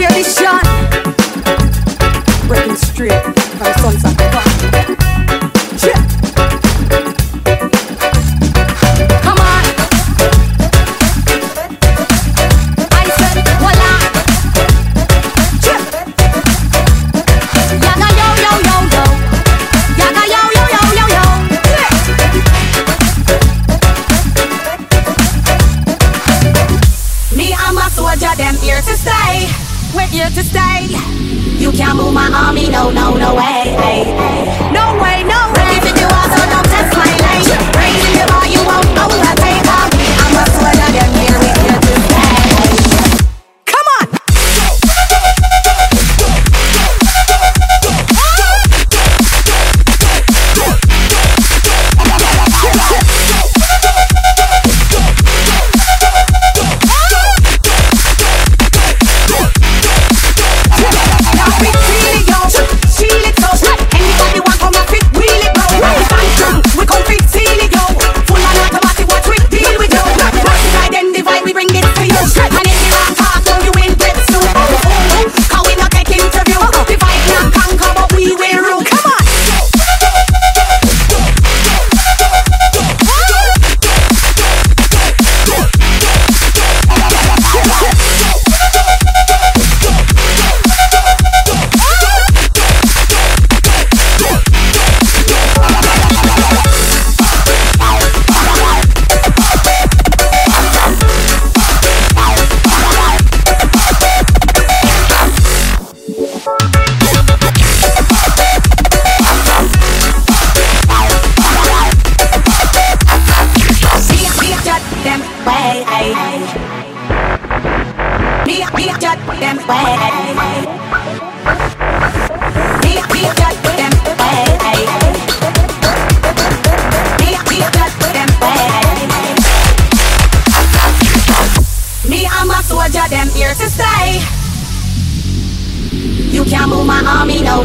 hear this shot? Breaking straight by soldier, them here to stay. With you to stay. You can't move my army, no, no, no way. Hey, hey. them them. Me, I'm a soldier, them here to stay. You can't move my army, no,